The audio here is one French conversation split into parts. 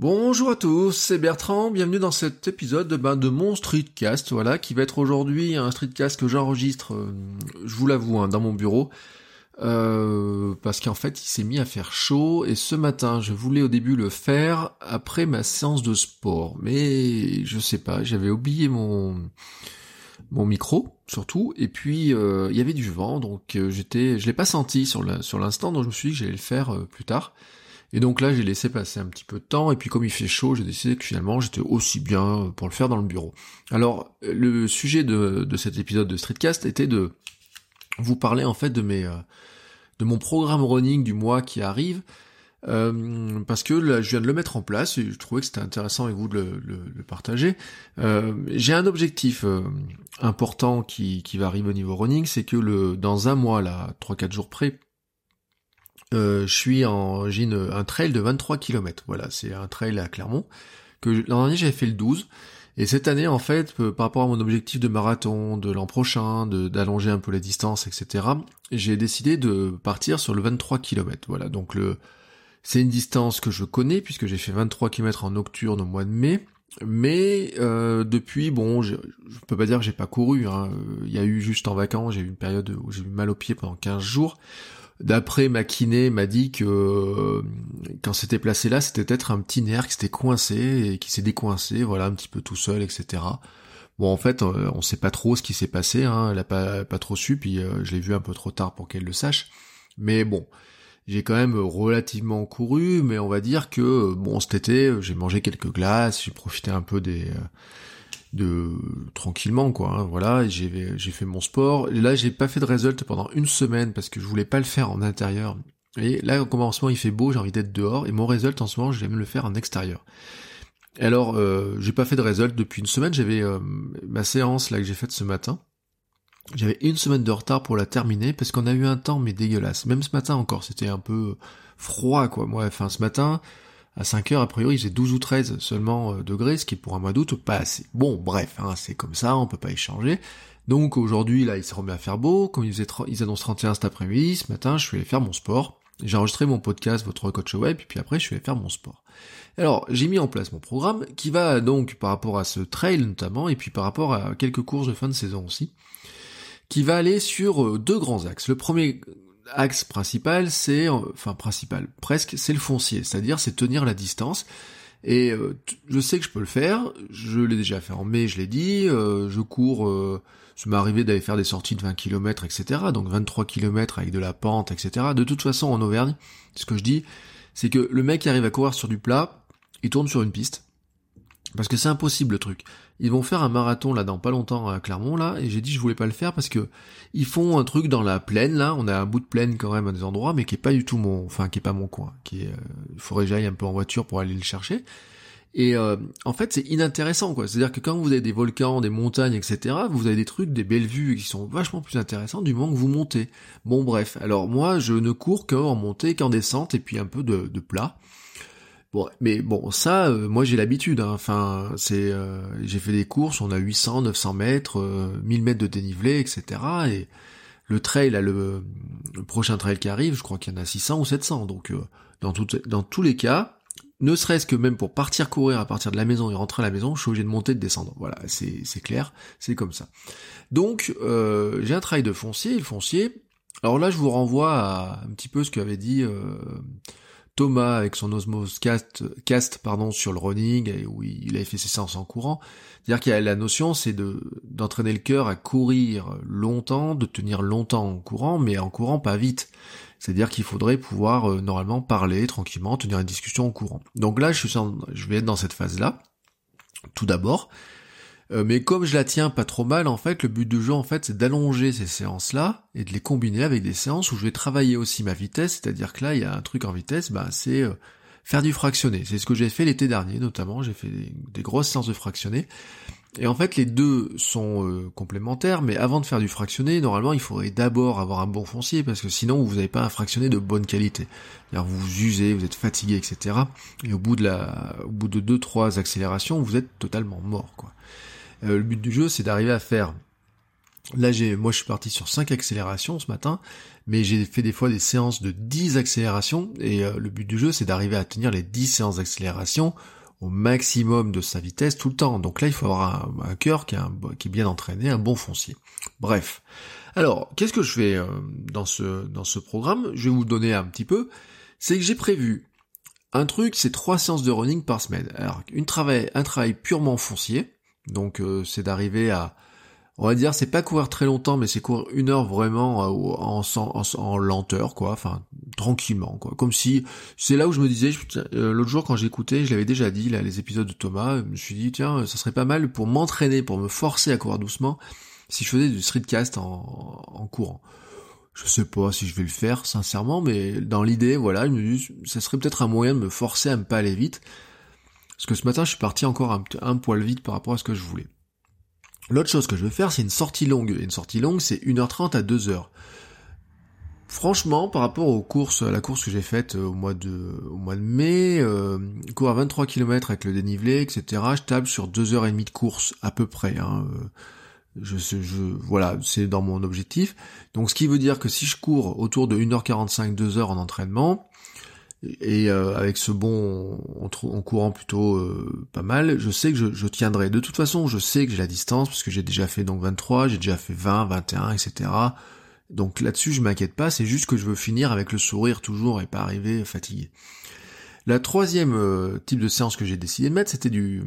Bonjour à tous, c'est Bertrand, bienvenue dans cet épisode ben, de mon streetcast, voilà, qui va être aujourd'hui un streetcast que j'enregistre, euh, je vous l'avoue, hein, dans mon bureau. Euh, parce qu'en fait il s'est mis à faire chaud et ce matin je voulais au début le faire après ma séance de sport. Mais je sais pas j'avais oublié mon mon micro surtout. Et puis euh, il y avait du vent donc j'étais je l'ai pas senti sur sur l'instant donc je me suis dit que j'allais le faire plus tard et donc là j'ai laissé passer un petit peu de temps et puis comme il fait chaud j'ai décidé que finalement j'étais aussi bien pour le faire dans le bureau alors le sujet de, de cet épisode de Streetcast était de vous parler en fait de mes de mon programme running du mois qui arrive, euh, parce que là, je viens de le mettre en place et je trouvais que c'était intéressant avec vous de le, partager. Euh, j'ai un objectif euh, important qui, qui va arriver au niveau running, c'est que le dans un mois, là, 3-4 jours près, je suis en j'ai un trail de 23 km. Voilà, c'est un trail à Clermont que l'an dernier j'avais fait le 12 et cette année, en fait, euh, par rapport à mon objectif de marathon de l'an prochain, d'allonger un peu la distance, etc., j'ai décidé de partir sur le 23 km. Voilà, donc le, c'est une distance que je connais puisque j'ai fait 23 km en nocturne au mois de mai. Mais euh, depuis, bon, je, je peux pas dire que j'ai pas couru. Hein. Il y a eu juste en vacances, j'ai eu une période où j'ai eu mal au pied pendant 15 jours. D'après ma kiné, m'a dit que euh, quand c'était placé là, c'était peut-être un petit nerf qui s'était coincé et qui s'est décoincé, voilà, un petit peu tout seul, etc. Bon, en fait, euh, on sait pas trop ce qui s'est passé, hein, elle a pas, pas trop su, puis euh, je l'ai vu un peu trop tard pour qu'elle le sache. Mais bon, j'ai quand même relativement couru, mais on va dire que, bon, cet été, j'ai mangé quelques glaces, j'ai profité un peu des de tranquillement quoi hein, voilà j'ai j'ai fait mon sport. Là j'ai pas fait de result pendant une semaine parce que je voulais pas le faire en intérieur. Et là au commencement il fait beau j'ai envie d'être dehors et mon result en ce moment j'aime le faire en extérieur. Alors euh, j'ai pas fait de result depuis une semaine. J'avais euh, ma séance là que j'ai faite ce matin. J'avais une semaine de retard pour la terminer parce qu'on a eu un temps mais dégueulasse. Même ce matin encore c'était un peu froid quoi moi. Enfin ce matin à 5 heures, a priori, il faisait 12 ou 13 seulement euh, degrés, ce qui est pour un mois d'août pas assez. Bon, bref, hein, c'est comme ça, on peut pas échanger. Donc aujourd'hui, là, il s'est remis à faire beau, comme ils, ils annoncent 31 cet après-midi, ce matin, je suis allé faire mon sport. J'ai enregistré mon podcast, votre coach web, et puis après, je suis allé faire mon sport. Alors, j'ai mis en place mon programme, qui va donc, par rapport à ce trail notamment, et puis par rapport à quelques courses de fin de saison aussi, qui va aller sur euh, deux grands axes. Le premier axe principal, c'est, enfin principal, presque, c'est le foncier, c'est-à-dire c'est tenir la distance. Et euh, je sais que je peux le faire, je l'ai déjà fait en mai, je l'ai dit, euh, je cours, euh, ça m'est arrivé d'aller faire des sorties de 20 km, etc. Donc 23 km avec de la pente, etc. De toute façon, en Auvergne, ce que je dis, c'est que le mec qui arrive à courir sur du plat, il tourne sur une piste. Parce que c'est impossible le truc. Ils vont faire un marathon là dans pas longtemps à Clermont là, et j'ai dit je voulais pas le faire parce que ils font un truc dans la plaine là, on a un bout de plaine quand même à des endroits, mais qui est pas du tout mon, enfin qui est pas mon coin, euh, il faudrait que j'aille un peu en voiture pour aller le chercher. Et euh, en fait c'est inintéressant quoi, c'est-à-dire que quand vous avez des volcans, des montagnes, etc., vous avez des trucs, des belles vues qui sont vachement plus intéressants du moment que vous montez. Bon bref, alors moi je ne cours qu'en montée, qu'en descente et puis un peu de plat. Bon, mais bon, ça, euh, moi j'ai l'habitude. Hein. Enfin, c'est, euh, j'ai fait des courses, on a 800, 900 mètres, 1000 euh, mètres de dénivelé, etc. Et le trail, là, le, prochain trail qui arrive, je crois qu'il y en a 600 ou 700. Donc, dans, tout, dans tous les cas, ne serait-ce que même pour partir courir à partir de la maison et rentrer à la maison, je suis obligé de monter, de descendre. Voilà, c'est, c'est clair, c'est comme ça. Donc, j'ai un trail de foncier. Le foncier, alors là, je vous renvoie à un petit peu ce qu'avait dit Thomas avec son Osmos Cast, pardon, sur le running, où il avait fait ses séances en courant. C'est-à-dire qu'il y a la notion, c'est de d'entraîner le cœur à courir longtemps, de tenir longtemps en courant, mais en courant pas vite. C'est-à-dire qu'il faudrait pouvoir euh, normalement parler tranquillement, tenir une discussion en courant. Donc là, je, suis je vais être dans cette phase-là. Tout d'abord, Euh, mais comme je la tiens pas trop mal, en fait, le but du jeu, en fait, c'est d'allonger ces séances-là et de les combiner avec des séances où je vais travailler aussi ma vitesse, c'est-à-dire que là, il y a un truc en vitesse, bah, c'est euh, faire du fractionné. C'est ce que j'ai fait l'été dernier, notamment, j'ai fait des, grosses séances de fractionné. Et en fait, les deux sont euh, complémentaires, mais avant de faire du fractionné, normalement, il faudrait d'abord avoir un bon foncier, parce que sinon, vous n'avez pas un fractionné de bonne qualité. Vous vous usez, vous êtes fatigué, etc. Et au bout de la, au bout de deux, trois accélérations, vous êtes totalement mort, quoi. Euh, le but du jeu, c'est d'arriver à faire. Là, j'ai, moi, je suis parti sur 5 accélérations ce matin, mais j'ai fait des fois des séances de 10 accélérations, et euh, le but du jeu, c'est d'arriver à tenir les 10 séances d'accélération au maximum de sa vitesse tout le temps. Donc là, il faut avoir un, cœur qui, est bien entraîné, un bon foncier. Bref. Alors, qu'est-ce que je fais euh, dans ce dans ce programme? Je vais vous donner un petit peu. C'est que j'ai prévu un truc, c'est trois séances de running par semaine. Alors, une travail, un travail purement foncier, donc euh, c'est d'arriver à, on va dire, c'est pas courir très longtemps, mais c'est courir une heure vraiment euh, en, en, lenteur, quoi, enfin tranquillement, quoi. Comme si c'est là où je me disais, euh, l'autre jour quand j'écoutais, je l'avais déjà dit, là, les épisodes de Thomas, je me suis dit tiens, ça serait pas mal pour m'entraîner, pour me forcer à courir doucement, si je faisais du streetcast en, en courant. Je sais pas si je vais le faire, sincèrement, mais dans l'idée, voilà, je me dis, ça serait peut-être un moyen de me forcer à ne pas aller vite. Parce que ce matin, je suis parti encore un, poil vite par rapport à ce que je voulais. L'autre chose que je veux faire, c'est une sortie longue. Et une sortie longue, c'est 1h30 à 2h. Franchement, par rapport aux courses, à la course que j'ai faite euh, au mois de, au mois de mai, euh, cours à 23 km avec le dénivelé, etc., je table sur 2h30 de course, à peu près. Hein. Euh, je, je, voilà, c'est dans mon objectif. Donc ce qui veut dire que si je cours autour de 1h45, 2h en entraînement, et euh, avec ce bon en, courant plutôt euh, pas mal, je sais que je, tiendrai. De toute façon, je sais que j'ai la distance parce que j'ai déjà fait donc 23, j'ai déjà fait 20, 21, etc. Donc là-dessus, je m'inquiète pas. C'est juste que je veux finir avec le sourire toujours et pas arriver fatigué. La troisième euh, type de séance que j'ai décidé de mettre, c'était du,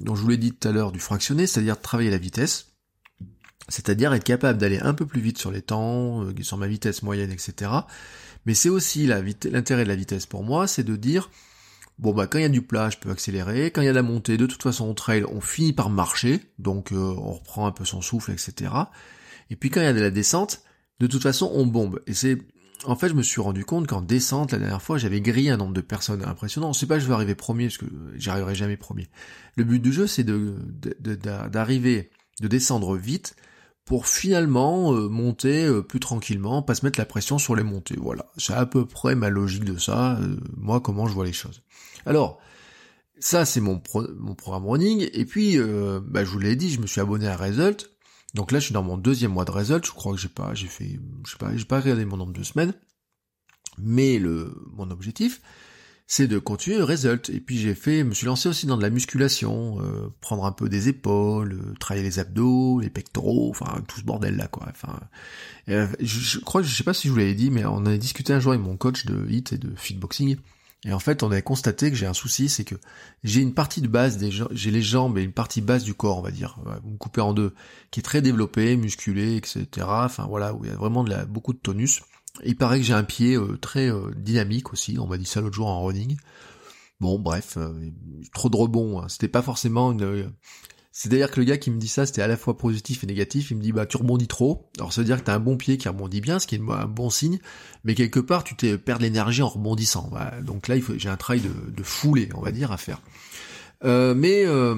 dont je vous l'ai dit tout à l'heure, du fractionné, c'est-à-dire travailler la vitesse, c'est-à-dire être capable d'aller un peu plus vite sur les temps, sur ma vitesse moyenne, etc mais c'est aussi l'intérêt de la vitesse pour moi, c'est de dire, bon bah quand il y a du plat, je peux accélérer, quand il y a de la montée, de toute façon au trail, on finit par marcher, donc euh, on reprend un peu son souffle, etc. Et puis quand il y a de la descente, de toute façon on bombe. Et c'est en fait, je me suis rendu compte qu'en descente, la dernière fois, j'avais grillé un nombre de personnes impressionnant. C'est pas que je vais arriver premier, parce que j'arriverai jamais premier. Le but du jeu, c'est de, d'arriver, de descendre vite, pour finalement euh, monter euh, plus tranquillement, pas se mettre la pression sur les montées. Voilà, c'est à peu près ma logique de ça, euh, moi comment je vois les choses. Alors, ça c'est mon, mon programme running, et puis bah, je vous l'ai dit, je me suis abonné à Result, donc là je suis dans mon deuxième mois de Result, je crois que j'ai pas, j'ai fait, je sais pas, j'ai pas regardé mon nombre de semaines, mais le mon objectif, c'est de continuer le result. Et puis j'ai fait, me suis lancé aussi dans de la musculation, euh, prendre un peu des épaules, euh, travailler les abdos, les pectoraux, enfin tout ce bordel là quoi. Enfin, euh, je, crois, je sais pas si je vous l'avais dit, mais on a discuté un jour avec mon coach de hit et de fitboxing. Et en fait, on avait constaté que j'ai un souci, c'est que j'ai une partie de base des j'ai les jambes et une partie basse du corps, on va dire, vous me coupez en deux, qui est très développée, musculée, etc. Enfin voilà, où il y a vraiment de la, beaucoup de tonus. Il paraît que j'ai un pied euh, très euh, dynamique aussi, on m'a dit ça l'autre jour en running. Bon, bref, euh, trop de rebond. Hein. C'était pas forcément une. C'est-à-dire que le gars qui me dit ça, c'était à la fois positif et négatif. Il me dit bah tu rebondis trop. Alors ça veut dire que t'as un bon pied qui rebondit bien, ce qui est un bon signe. Mais quelque part, tu t'es perds l'énergie en rebondissant. Donc là, j'ai un travail de, de foulée, on va dire, à faire. Euh, mais euh,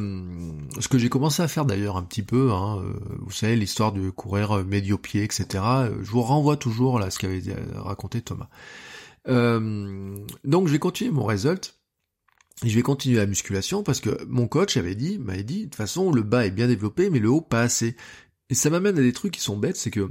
ce que j'ai commencé à faire d'ailleurs un petit peu, hein, euh, vous savez l'histoire de courir médio-pied, etc. Je vous renvoie toujours là à ce qu'avait raconté Thomas. donc je vais continuer mon result. Je vais continuer la musculation parce que mon coach avait dit, m'avait dit, de toute façon le bas est bien développé mais le haut pas assez. Et ça m'amène à des trucs qui sont bêtes, c'est que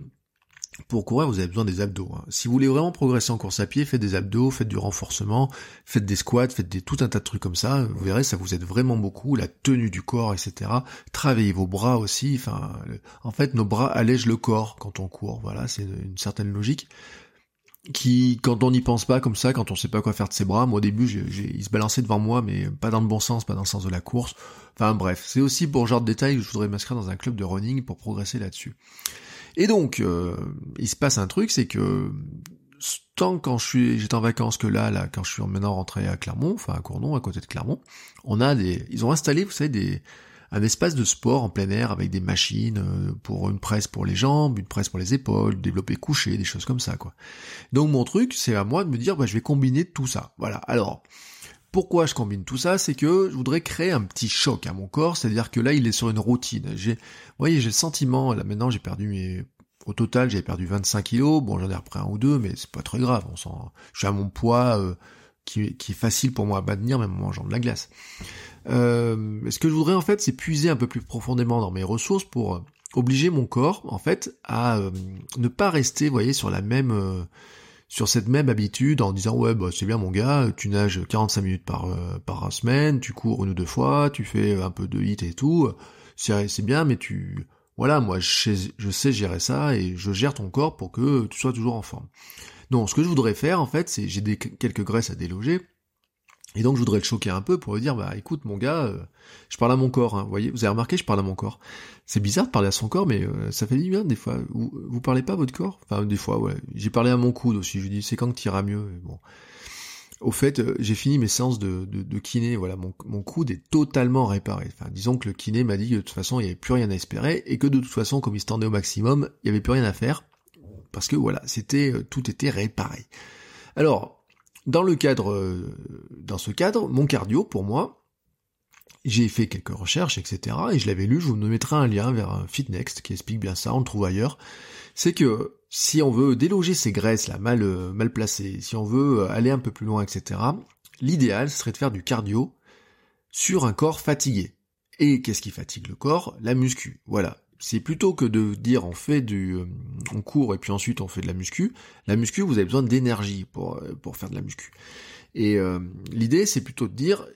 pour courir, vous avez besoin des abdos. Hein. Si vous voulez vraiment progresser en course à pied, faites des abdos, faites du renforcement, faites des squats, faites des, tout un tas de trucs comme ça. Vous verrez, ça vous aide vraiment beaucoup. La tenue du corps, etc. Travaillez vos bras aussi. Enfin, en fait, nos bras allègent le corps quand on court. Voilà, c'est une certaine logique qui, quand on n'y pense pas comme ça, quand on sait pas quoi faire de ses bras, moi au début, j'ai, il se balançait devant moi, mais pas dans le bon sens, pas dans le sens de la course. Enfin bref, c'est aussi pour genre de détails que je voudrais m'inscrire dans un club de running pour progresser là-dessus. Et donc, euh, il se passe un truc, c'est que tant quand je suis, j'étais en vacances que là, là, quand je suis maintenant rentré à Clermont, enfin à Cournon, à côté de Clermont, on a des, ils ont installé, vous savez, des, un espace de sport en plein air avec des machines euh, pour une presse pour les jambes, une presse pour les épaules, développer couché, des choses comme ça quoi. Donc mon truc, c'est à moi de me dire bah je vais combiner tout ça. Voilà. Alors pourquoi je combine tout ça? C'est que je voudrais créer un petit choc à mon corps, c'est-à-dire que là il est sur une routine. J'ai vous voyez, j'ai le sentiment là maintenant j'ai perdu mes au total, j'avais perdu 25 kilos. Bon, j'en ai repris un ou deux, mais c'est pas très grave. On sent, je suis à mon poids euh, qui, est facile pour moi à maintenir, même en mangeant de la glace. Euh, ce que je voudrais en fait, c'est puiser un peu plus profondément dans mes ressources pour euh, obliger mon corps, en fait, à euh, ne pas rester, vous voyez, sur la même, sur cette même habitude en disant ouais bah c'est bien mon gars, tu nages 45 minutes par par semaine, tu cours une ou deux fois, tu fais un peu de hit et tout, c'est bien, mais tu voilà, moi je sais, je sais gérer ça et je gère ton corps pour que tu sois toujours en forme. Non, ce que je voudrais faire en fait, c'est j'ai quelques graisses à déloger et donc je voudrais le choquer un peu pour lui dire bah écoute mon gars, euh, je parle à mon corps, hein. vous voyez, vous avez remarqué je parle à mon corps. C'est bizarre de parler à son corps, mais euh, ça fait du bien des fois. Vous, vous parlez pas à votre corps? Enfin des fois ouais. J'ai parlé à mon coude aussi, je lui dis c'est quand que tu iras mieux? bon. Au fait, euh, j'ai fini mes séances de, de, kiné, voilà, mon, mon, coude est totalement réparé. Enfin, disons que le kiné m'a dit que de toute façon, il n'y avait plus rien à espérer, et que de toute façon, comme il se tendait au maximum, il n'y avait plus rien à faire, parce que voilà, c'était tout était réparé. Alors, dans le cadre, euh, dans ce cadre, mon cardio, pour moi, j'ai fait quelques recherches, etc. Et je l'avais lu, je vous mettrai un lien vers un Fitnext qui explique bien ça, on le trouve ailleurs. C'est que si on veut déloger ces graisses là mal, euh, mal placées, si on veut euh, aller un peu plus loin, etc., l'idéal serait de faire du cardio sur un corps fatigué. Et qu'est-ce qui fatigue le corps? La muscu. Voilà c'est plutôt que de dire on fait du euh, on court et puis ensuite on fait de la muscu. La muscu, vous avez besoin d'énergie pour euh, pour faire de la muscu. Et euh, l'idée, c'est plutôt de dire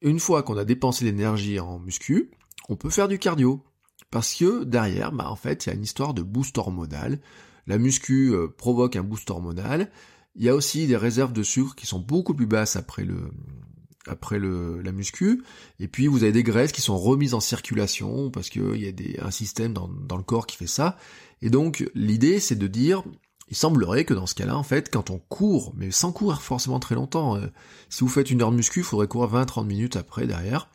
une fois qu'on a dépensé l'énergie en muscu, on peut faire du cardio parce que derrière, bah en fait, il y a une histoire de boost hormonal. La muscu provoque un boost hormonal. Il y a aussi des réserves de sucre qui sont beaucoup plus basses après le après le, la muscu, et puis vous avez des graisses qui sont remises en circulation parce qu'il y a des, un système dans, dans le corps qui fait ça. Et donc l'idée c'est de dire, il semblerait que dans ce cas-là, en fait, quand on court, mais sans courir forcément très longtemps, euh, si vous faites une heure de muscu, il faudrait courir 20-30 minutes après derrière,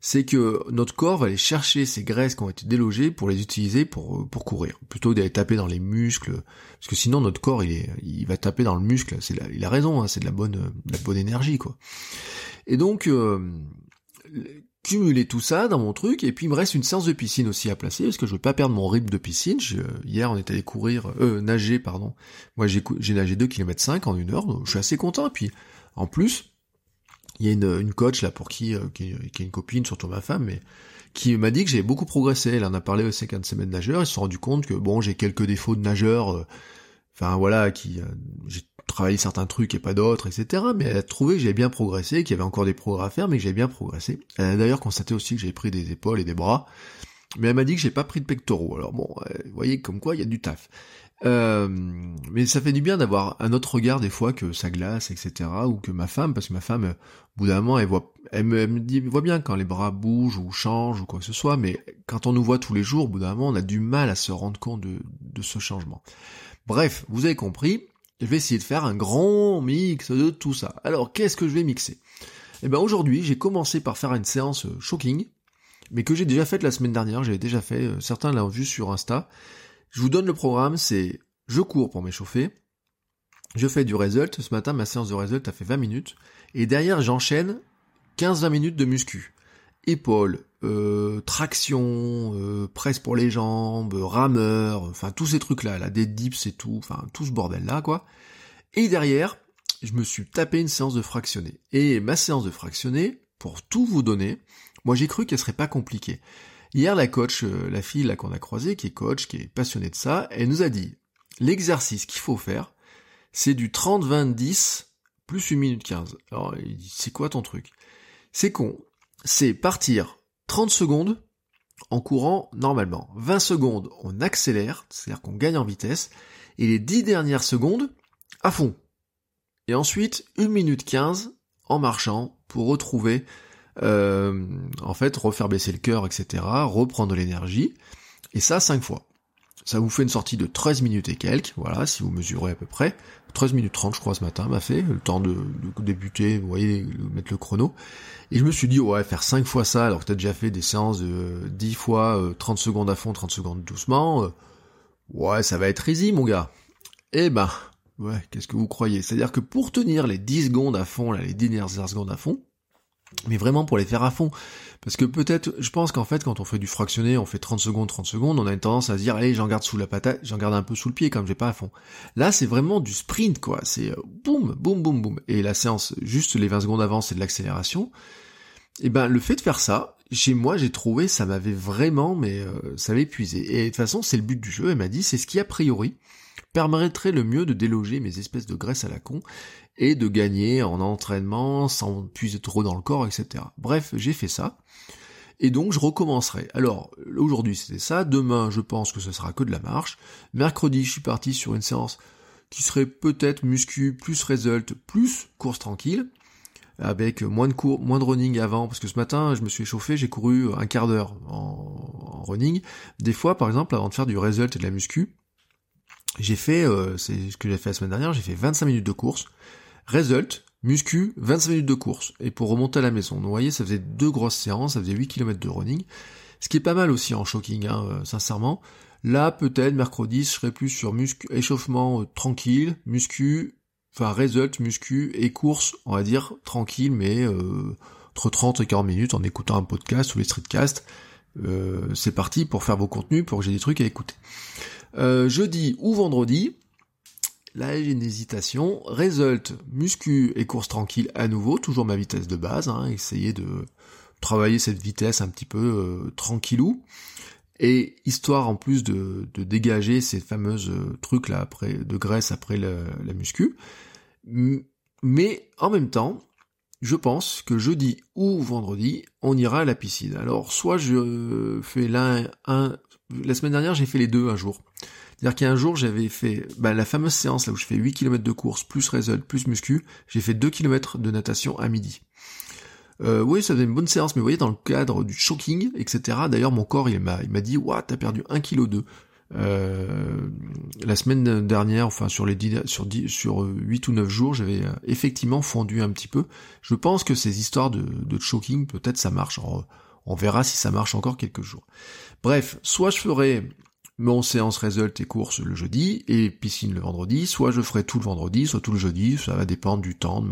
c'est que notre corps va aller chercher ces graisses qui ont été délogées pour les utiliser pour, pour courir, plutôt que d'aller taper dans les muscles, parce que sinon notre corps il, est, il va taper dans le muscle, c'est il a raison, hein, c'est de la bonne, de la bonne énergie quoi. Et donc euh, cumuler tout ça dans mon truc, et puis il me reste une séance de piscine aussi à placer, parce que je veux pas perdre mon rythme de piscine. hier on est allé courir, euh, nager pardon. Moi j'ai nagé 2 km 5 en une heure, donc je suis assez content. Puis en plus il y a une, une coach là pour qui, euh, qui, qui, est une copine, surtout ma femme, mais qui m'a dit que j'ai beaucoup progressé. Elle en a parlé aussi qu'un de semaines nageurs. Ils se sont rendu compte que bon, j'ai quelques défauts de nageur. Euh, enfin voilà, qui euh, j'ai travaillé certains trucs et pas d'autres, etc. Mais elle a trouvé que j'avais bien progressé, qu'il y avait encore des progrès à faire, mais que j'avais bien progressé. Elle a d'ailleurs constaté aussi que j'avais pris des épaules et des bras. Mais elle m'a dit que j'ai pas pris de pectoraux. Alors bon, vous voyez comme quoi il y a du taf. Euh, mais ça fait du bien d'avoir un autre regard des fois que sa glace, etc. Ou que ma femme, parce que ma femme, au bout d'un moment, elle voit, elle me, dit, voit bien quand les bras bougent ou changent ou quoi que ce soit, mais quand on nous voit tous les jours, au bout d'un moment, on a du mal à se rendre compte de, de ce changement. Bref, vous avez compris, je vais essayer de faire un grand mix de tout ça. Alors, qu'est-ce que je vais mixer? Eh ben aujourd'hui, j'ai commencé par faire une séance shocking, mais que j'ai déjà faite la semaine dernière, j'avais déjà fait, euh, certains l'ont vu sur Insta, je vous donne le programme, c'est je cours pour m'échauffer, je fais du result, ce matin ma séance de result a fait 20 minutes, et derrière j'enchaîne 15-20 minutes de muscu. Épaules, euh, traction, euh, presse pour les jambes, rameur, enfin tous ces trucs-là, là, des dips et tout, enfin tout ce bordel-là, quoi. Et derrière, je me suis tapé une séance de fractionné. Et ma séance de fractionné, pour tout vous donner, moi j'ai cru qu'elle serait pas compliquée. Hier, la coach, euh, la fille là qu'on a croisée, qui est coach, qui est passionnée de ça, elle nous a dit, l'exercice qu'il faut faire, c'est du 30-20-10 plus 1 minute 15. Alors, c'est quoi ton truc? C'est con. C'est partir 30 secondes en courant normalement. 20 secondes, on accélère, c'est-à-dire qu'on gagne en vitesse, et les 10 dernières secondes, à fond. Et ensuite, 1 minute 15 en marchant pour retrouver euh, en fait, refaire baisser le cœur, etc., reprendre l'énergie, et ça cinq fois. Ça vous fait une sortie de 13 minutes et quelques, voilà, si vous mesurez à peu près. 13 minutes 30, je crois, ce matin, m'a fait, le temps de, débuter, vous voyez, mettre le chrono. Et je me suis dit, ouais, faire 5 fois ça, alors que t'as déjà fait des séances de 10 fois 30 secondes à fond, 30 secondes doucement, ouais, ça va être easy, mon gars. Eh ben, ouais, qu'est-ce que vous croyez? C'est-à-dire que pour tenir les 10 secondes à fond, là, les 10 dernières secondes à fond, mais vraiment pour les faire à fond. Parce que peut-être, je pense qu'en fait, quand on fait du fractionné, on fait 30 secondes, 30 secondes, on a une tendance à se dire, allez, j'en garde sous la patate, j'en garde un peu sous le pied, comme j'ai pas à fond. Là, c'est vraiment du sprint, quoi. C'est euh, boum, boum, boum, boum. Et la séance, juste les 20 secondes avant, c'est de l'accélération. Et eh ben, le fait de faire ça, chez moi, j'ai trouvé, ça m'avait vraiment, mais euh, ça épuisé. Et de toute façon, c'est le but du jeu, elle m'a dit, c'est ce qui, a priori, permettrait le mieux de déloger mes espèces de graisse à la con et de gagner en entraînement sans puiser trop dans le corps, etc. Bref, j'ai fait ça. Et donc je recommencerai. Alors aujourd'hui c'était ça, demain je pense que ce sera que de la marche. Mercredi je suis parti sur une séance qui serait peut-être muscu plus result plus course tranquille avec moins de cours, moins de running avant, parce que ce matin je me suis échauffé, j'ai couru un quart d'heure en, running. Des fois, par exemple, avant de faire du result et de la muscu, j'ai fait, euh, c'est ce que j'ai fait la semaine dernière, j'ai fait 25 minutes de course, Result, muscu, 25 minutes de course. Et pour remonter à la maison. vous voyez, ça faisait deux grosses séances, ça faisait 8 km de running. Ce qui est pas mal aussi en shocking, hein, euh, sincèrement. Là, peut-être, mercredi, je serai plus sur muscu, échauffement euh, tranquille, muscu, enfin, result, muscu et course, on va dire, tranquille, mais euh, entre 30 et 40 minutes en écoutant un podcast ou les streetcasts. c'est parti pour faire vos contenus, pour que j'ai des trucs à écouter. Jeudi ou vendredi, Là, j'ai une hésitation. Result, muscu et course tranquille à nouveau, toujours ma vitesse de base, hein, essayer de travailler cette vitesse un petit peu euh, tranquillou. Et histoire en plus de, dégager ces fameuses euh, trucs là après de graisse après la, la muscu. Mais en même temps, je pense que jeudi ou vendredi, on ira à la piscine. Alors soit je fais l'un, un, la semaine dernière j'ai fait les deux un jour. C'est-à-dire qu'il y a un jour, j'avais fait bah, la fameuse séance là où je fais 8 km de course, plus result, plus muscu, j'ai fait 2 km de natation à midi. Euh, oui, ça faisait une bonne séance, mais vous voyez, dans le cadre du shocking, etc. D'ailleurs, mon corps, il m'a, il m'a dit, waouh, t'as perdu 1 kg 2. Euh, la semaine dernière, enfin sur les 10, sur 10, sur 8 ou 9 jours, j'avais euh, effectivement fondu un petit peu. Je pense que ces histoires de, de shocking, peut-être ça marche. on verra si ça marche encore quelques jours. Bref, soit je ferai mon séance result et course le jeudi et piscine le vendredi, soit je ferai tout le vendredi, soit tout le jeudi, ça va dépendre du temps de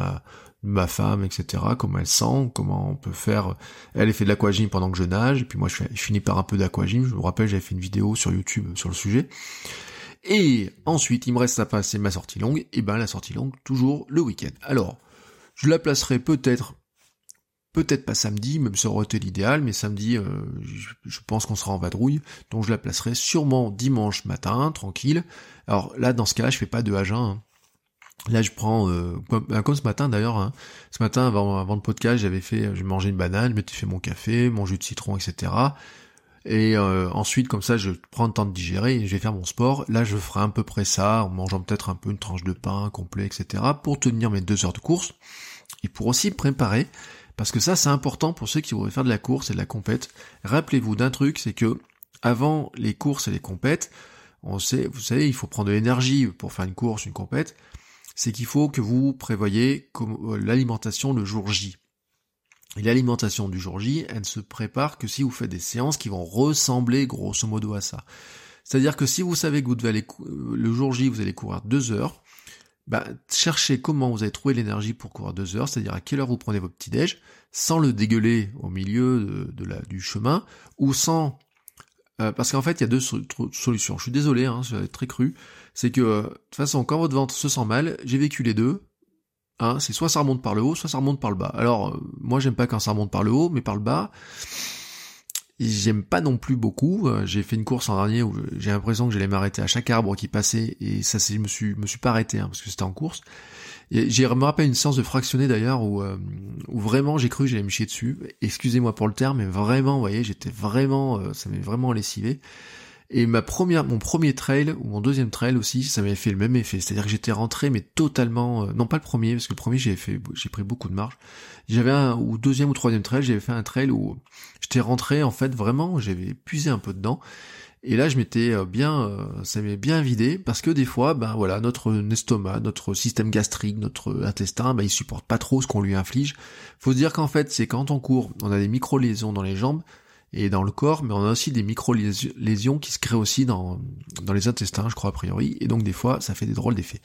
ma, femme, etc., comment elle sent, comment on peut faire, elle, fait de l'aquagym pendant que je nage, et puis moi je, finis par un peu d'aquagym, je me rappelle j'avais fait une vidéo sur YouTube sur le sujet, et ensuite il me reste à passer ma sortie longue, et ben la sortie longue toujours le week-end. Alors, je la placerai peut-être Peut-être pas samedi, même ça aurait été l'idéal, mais samedi, euh, je, pense qu'on sera en vadrouille, donc je la placerai sûrement dimanche matin, tranquille. Alors là, dans ce cas-là, je fais pas de à hein. Là, je prends, euh, ben, comme, ce matin d'ailleurs, hein. ce matin avant, avant le podcast, j'avais fait, j'ai mangé une banane, je m'étais fait mon café, mon jus de citron, etc. Et euh, ensuite, comme ça, je prends le temps de digérer et je vais faire mon sport. Là, je ferai à peu près ça, en mangeant peut-être un peu une tranche de pain complet, etc. pour tenir mes deux heures de course et pour aussi préparer parce que ça, c'est important pour ceux qui voudraient faire de la course et de la compète. Rappelez-vous d'un truc, c'est que avant les courses et les compètes, on sait, vous savez, il faut prendre de l'énergie pour faire une course, une compète. C'est qu'il faut que vous prévoyez euh, l'alimentation le jour J. Et l'alimentation du jour J, elle ne se prépare que si vous faites des séances qui vont ressembler grosso modo à ça. C'est-à-dire que si vous savez que vous devez aller euh, le jour J, vous allez courir deux heures, bah, cherchez comment vous allez trouver l'énergie pour courir deux heures, c'est-à-dire à quelle heure vous prenez votre petit déj, sans le dégueuler au milieu de, la, du chemin, ou sans euh, parce qu'en fait, il y a deux solutions. Je suis désolé, hein, je très cru. C'est que, euh, de toute façon, quand votre ventre se sent mal, j'ai vécu les deux. Hein, c'est soit ça remonte par le haut, soit ça remonte par le bas. Alors, euh, moi, j'aime pas quand ça remonte par le haut, mais par le bas, J'aime pas non plus beaucoup. Euh, j'ai fait une course en dernier où j'ai l'impression que j'allais m'arrêter à chaque arbre qui passait et ça je me suis, me suis pas arrêté hein, parce que c'était en course. J'ai me rappelle une séance de fractionné d'ailleurs où, euh, où vraiment j'ai cru que j'allais me chier dessus. Excusez-moi pour le terme, mais vraiment, vous voyez, j'étais vraiment, euh, ça m'est vraiment lessivé. Et ma première, mon premier trail ou mon deuxième trail aussi, ça m'avait fait le même effet. C'est-à-dire que j'étais rentré, mais totalement, euh, non pas le premier, parce que le premier j'ai fait, j'ai pris beaucoup de marge. J'avais un ou deuxième ou troisième trail, j'avais fait un trail où j'étais rentré en fait vraiment, j'avais puisé un peu dedans. Et là, je m'étais euh, bien, euh, ça m'est bien vidé parce que des fois, ben voilà, notre estomac, notre système gastrique, notre intestin, ben il supporte pas trop ce qu'on lui inflige. Faut dire qu'en fait, c'est quand on court, on a des micro-lésions dans les jambes et dans le corps, mais on a aussi des micro-lésions qui se créent aussi dans, dans les intestins, je crois a priori, et donc des fois, ça fait des drôles d'effets.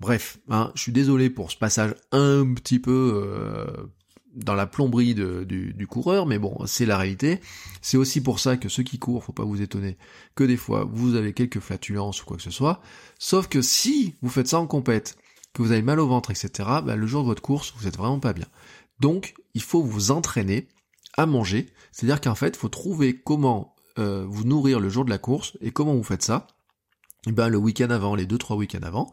Bref, hein, je suis désolé pour ce passage un petit peu euh, dans la plomberie du, coureur, mais bon, c'est la réalité. C'est aussi pour ça que ceux qui courent, faut pas vous étonner, que des fois vous avez quelques flatulences ou quoi que ce soit. Sauf que si vous faites ça en compète, que vous avez mal au ventre, etc., bah, le jour de votre course, vous êtes vraiment pas bien. Donc, il faut vous entraîner à manger. C'est-à-dire qu'en fait, il faut trouver comment euh, vous nourrir le jour de la course et comment vous faites ça. Et eh ben le week-end avant, les deux trois week-ends avant,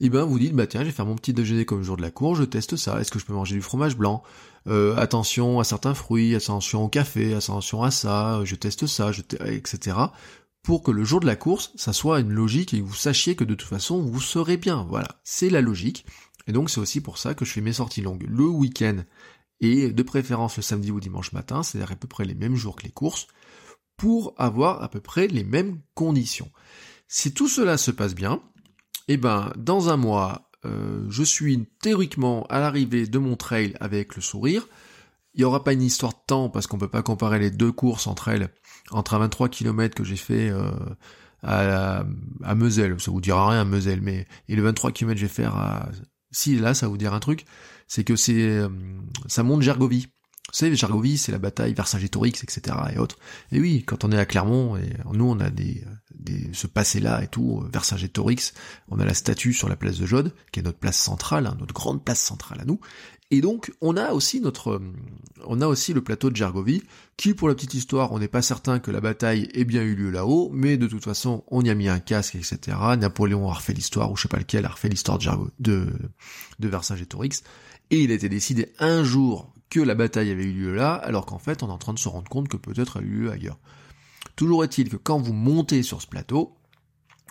et eh ben vous dites bah tiens, je vais faire mon petit déjeuner comme le jour de la course, je teste ça. Est-ce que je peux manger du fromage blanc? Euh, attention à certains fruits, attention au café, attention à ça, je teste ça, je etc. Pour que le jour de la course, ça soit une logique et que vous sachiez que de toute façon, vous serez bien. Voilà, c'est la logique. Et donc c'est aussi pour ça que je fais mes sorties longues le week-end et de préférence le samedi ou dimanche matin, c'est-à-dire à peu près les mêmes jours que les courses, pour avoir à peu près les mêmes conditions. Si tout cela se passe bien, eh ben dans un mois, euh, je suis théoriquement à l'arrivée de mon trail avec le sourire. Il n'y aura pas une histoire de temps parce qu'on peut pas comparer les deux courses entre elles, entre un 23 km que j'ai fait euh, à, à Meusel, ça vous dira rien à Meusel, mais et le 23 km que j'ai fait à si là ça vous dire un truc, c'est que c'est euh, ça monte Gergovie. Vous savez, Gergovie, c'est la bataille Vercingétorix, etc. et autres. Et oui, quand on est à Clermont, et nous on a des, des ce passé-là et tout, euh, Vercingétorix, on a la statue sur la place de Jode, qui est notre place centrale, hein, notre grande place centrale à nous. Et donc, on a aussi notre, euh, on a aussi le plateau de Gergovie, qui, pour la petite histoire, on n'est pas certain que la bataille ait bien eu lieu là-haut, mais de toute façon, on y a mis un casque, etc. Napoléon a refait l'histoire, ou je sais pas lequel, a refait l'histoire de, de, de Vercingétorix, et il a été décidé un jour que la bataille avait eu lieu là, alors qu'en fait on est en train de se rendre compte que peut-être elle a eu lieu ailleurs. Toujours est-il que quand vous montez sur ce plateau,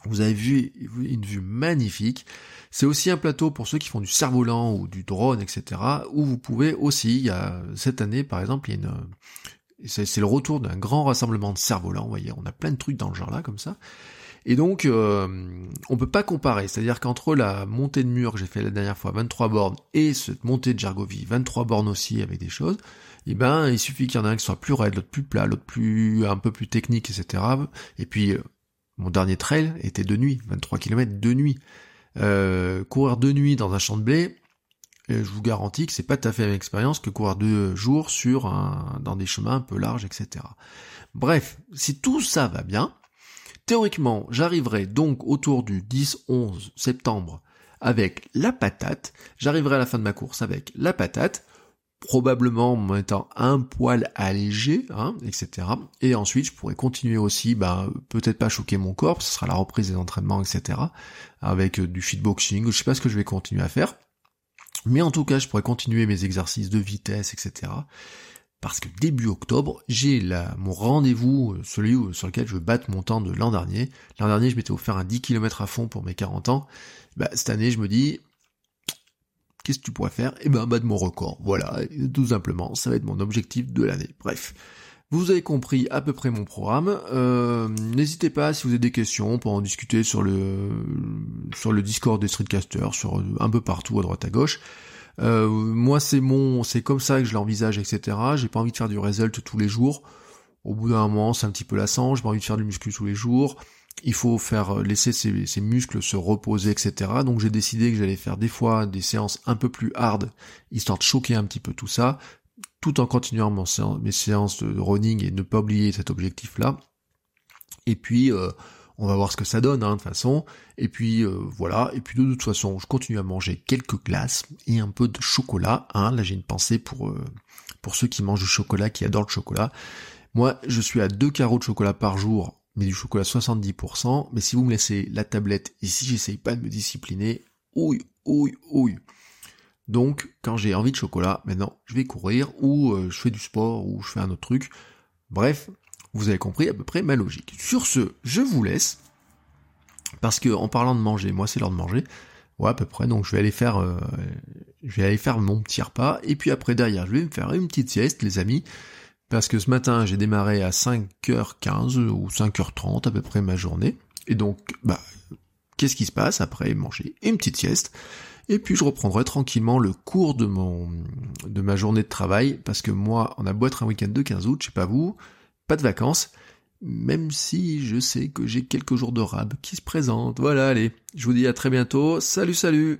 vous avez vu une vue magnifique. C'est aussi un plateau pour ceux qui font du cerf-volant ou du drone, etc. Où vous pouvez aussi, il y a cette année par exemple, il y a une, c'est le retour d'un grand rassemblement de cerfs-volants. Vous voyez, on a plein de trucs dans le genre là comme ça. Et donc, euh, on peut pas comparer. C'est-à-dire qu'entre la montée de mur que j'ai fait la dernière fois, 23 bornes, et cette montée de Jargovie, 23 bornes aussi avec des choses, eh ben, il suffit qu'il y en ait un qui soit plus raide, l'autre plus plat, l'autre plus, un peu plus technique, etc. Et puis, euh, mon dernier trail était de nuit, 23 km de nuit. Euh, courir de nuit dans un champ de blé, euh, je vous garantis que c'est pas tout à fait la même expérience que courir deux jours sur un, dans des chemins un peu larges, etc. Bref, si tout ça va bien, Théoriquement, j'arriverai donc autour du 10-11 septembre avec la patate. J'arriverai à la fin de ma course avec la patate, probablement en étant un poil allégé, hein, etc. Et ensuite, je pourrais continuer aussi, bah, peut-être pas choquer mon corps, ce sera la reprise des entraînements, etc. Avec euh, du fitboxing, je sais pas ce que je vais continuer à faire. Mais en tout cas, je pourrais continuer mes exercices de vitesse, etc parce que début octobre, j'ai mon rendez-vous, euh, celui sur lequel je veux battre mon temps de l'an dernier. L'an dernier, je m'étais offert un 10 km à fond pour mes 40 ans. Bah, cette année, je me dis, qu'est-ce que tu pourrais faire? Eh ben, battre mon record. Voilà, tout simplement, ça va être mon objectif de l'année. Bref. Vous avez compris à peu près mon programme. Euh, n'hésitez pas si vous avez des questions pour en discuter sur le sur le Discord des Streetcasters, sur un peu partout à droite à gauche. Euh, moi, c'est mon, c'est comme ça que je l'envisage, etc. J'ai pas envie de faire du result tous les jours. Au bout d'un moment, c'est un petit peu lassant. J'ai pas envie de faire du muscu tous les jours. Il faut faire laisser ses, muscles se reposer, etc. Donc j'ai décidé que j'allais faire des fois des séances un peu plus hard, histoire de choquer un petit peu tout ça, tout en continuant mes séances de running et ne pas oublier cet objectif-là. Et puis euh, on va voir ce que ça donne, hein, de toute façon. Et puis euh, voilà, et puis de toute façon, je continue à manger quelques glaces et un peu de chocolat. Hein. Là, j'ai une pensée pour euh, pour ceux qui mangent du chocolat, qui adorent le chocolat. Moi, je suis à deux carreaux de chocolat par jour, mais du chocolat 70%. Mais si vous me laissez la tablette et si j'essaye pas de me discipliner, ouille, ouille, ouille. Donc, quand j'ai envie de chocolat, maintenant, je vais courir, ou euh, je fais du sport, ou je fais un autre truc. Bref, vous avez compris à peu près ma logique. Sur ce, je vous laisse. Parce que en parlant de manger, moi c'est l'heure de manger. Ouais, à peu près. Donc je vais aller faire, euh, je vais aller faire mon petit repas. Et puis après derrière, je vais me faire une petite sieste, les amis. parce que ce matin j'ai démarré à 5h15 ou 5h30 à peu près ma journée, et donc bah qu'est-ce qui se passe après manger une petite sieste? Et puis je reprendrai tranquillement le cours de mon de ma journée de travail parce que moi on a beau être un week-end de 15 août, je sais pas vous, de vacances, même si je sais que j'ai quelques jours de rab qui se présentent. Voilà, allez, je vous dis à très bientôt. Salut salut.